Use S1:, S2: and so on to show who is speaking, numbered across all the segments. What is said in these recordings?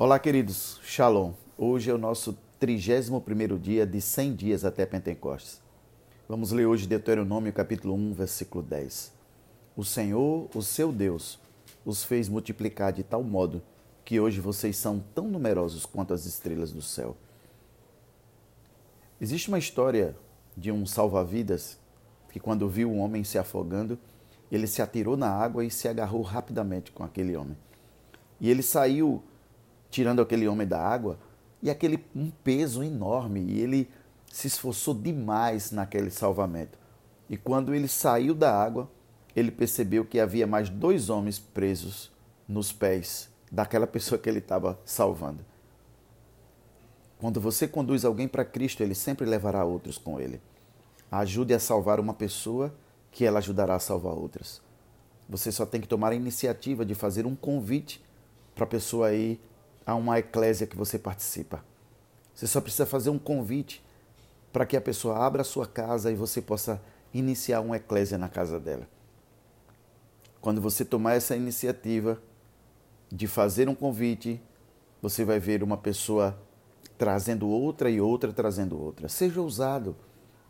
S1: Olá, queridos. Shalom. Hoje é o nosso 31º dia de 100 dias até Pentecostes. Vamos ler hoje Deuteronômio capítulo 1, versículo 10. O Senhor, o seu Deus, os fez multiplicar de tal modo que hoje vocês são tão numerosos quanto as estrelas do céu. Existe uma história de um salva-vidas que quando viu um homem se afogando, ele se atirou na água e se agarrou rapidamente com aquele homem. E ele saiu tirando aquele homem da água, e aquele um peso enorme, e ele se esforçou demais naquele salvamento. E quando ele saiu da água, ele percebeu que havia mais dois homens presos nos pés daquela pessoa que ele estava salvando. Quando você conduz alguém para Cristo, ele sempre levará outros com ele. Ajude a salvar uma pessoa que ela ajudará a salvar outras. Você só tem que tomar a iniciativa de fazer um convite para a pessoa ir a uma eclésia que você participa. Você só precisa fazer um convite para que a pessoa abra a sua casa e você possa iniciar uma eclésia na casa dela. Quando você tomar essa iniciativa de fazer um convite, você vai ver uma pessoa trazendo outra e outra trazendo outra. Seja ousado.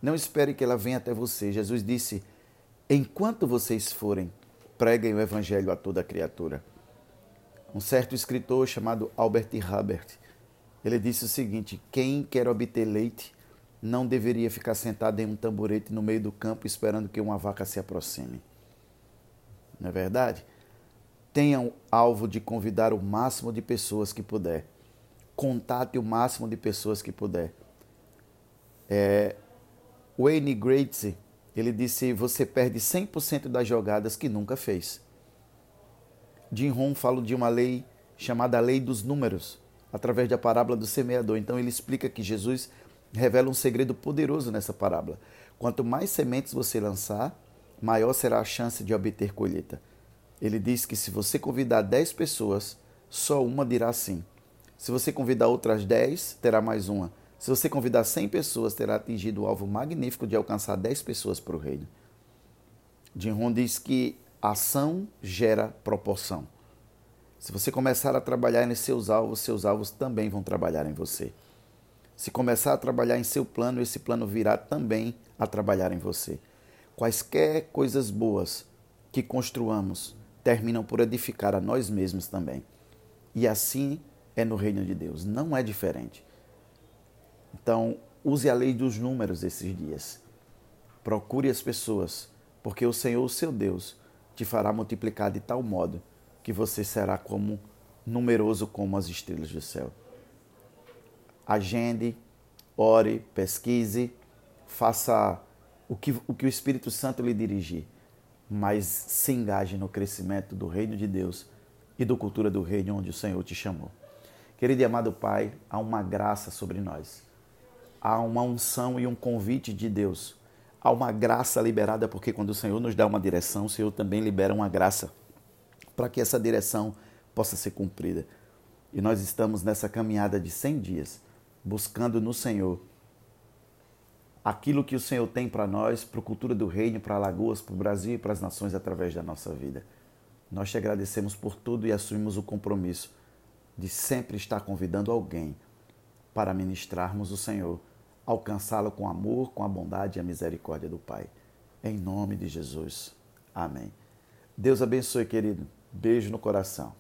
S1: Não espere que ela venha até você. Jesus disse: Enquanto vocês forem, preguem o evangelho a toda criatura. Um certo escritor chamado Albert Hubbard, ele disse o seguinte: quem quer obter leite não deveria ficar sentado em um tamborete no meio do campo esperando que uma vaca se aproxime. Não é verdade? Tenha o alvo de convidar o máximo de pessoas que puder. Contate o máximo de pessoas que puder. É, Wayne Gretzky, ele disse: você perde 100% das jogadas que nunca fez. Jim Rohn fala de uma lei chamada lei dos números, através da parábola do semeador. Então ele explica que Jesus revela um segredo poderoso nessa parábola. Quanto mais sementes você lançar, maior será a chance de obter colheita. Ele diz que se você convidar 10 pessoas, só uma dirá sim. Se você convidar outras 10, terá mais uma. Se você convidar 100 pessoas, terá atingido o alvo magnífico de alcançar 10 pessoas para o reino. Jim Rohn diz que Ação gera proporção. Se você começar a trabalhar em seus alvos, seus alvos também vão trabalhar em você. Se começar a trabalhar em seu plano, esse plano virá também a trabalhar em você. Quaisquer coisas boas que construamos terminam por edificar a nós mesmos também. E assim é no reino de Deus, não é diferente. Então, use a lei dos números esses dias. Procure as pessoas, porque o Senhor, o seu Deus, te fará multiplicar de tal modo que você será como numeroso como as estrelas do céu. Agende, ore, pesquise, faça o que o, que o Espírito Santo lhe dirigir, mas se engaje no crescimento do reino de Deus e da cultura do reino onde o Senhor te chamou. Querido e amado Pai, há uma graça sobre nós. Há uma unção e um convite de Deus há uma graça liberada, porque quando o Senhor nos dá uma direção, o Senhor também libera uma graça para que essa direção possa ser cumprida. E nós estamos nessa caminhada de 100 dias, buscando no Senhor aquilo que o Senhor tem para nós, para a cultura do reino, para Alagoas, para o Brasil e para as nações através da nossa vida. Nós te agradecemos por tudo e assumimos o compromisso de sempre estar convidando alguém para ministrarmos o Senhor alcançá-lo com amor, com a bondade e a misericórdia do Pai. Em nome de Jesus. Amém. Deus abençoe, querido. Beijo no coração.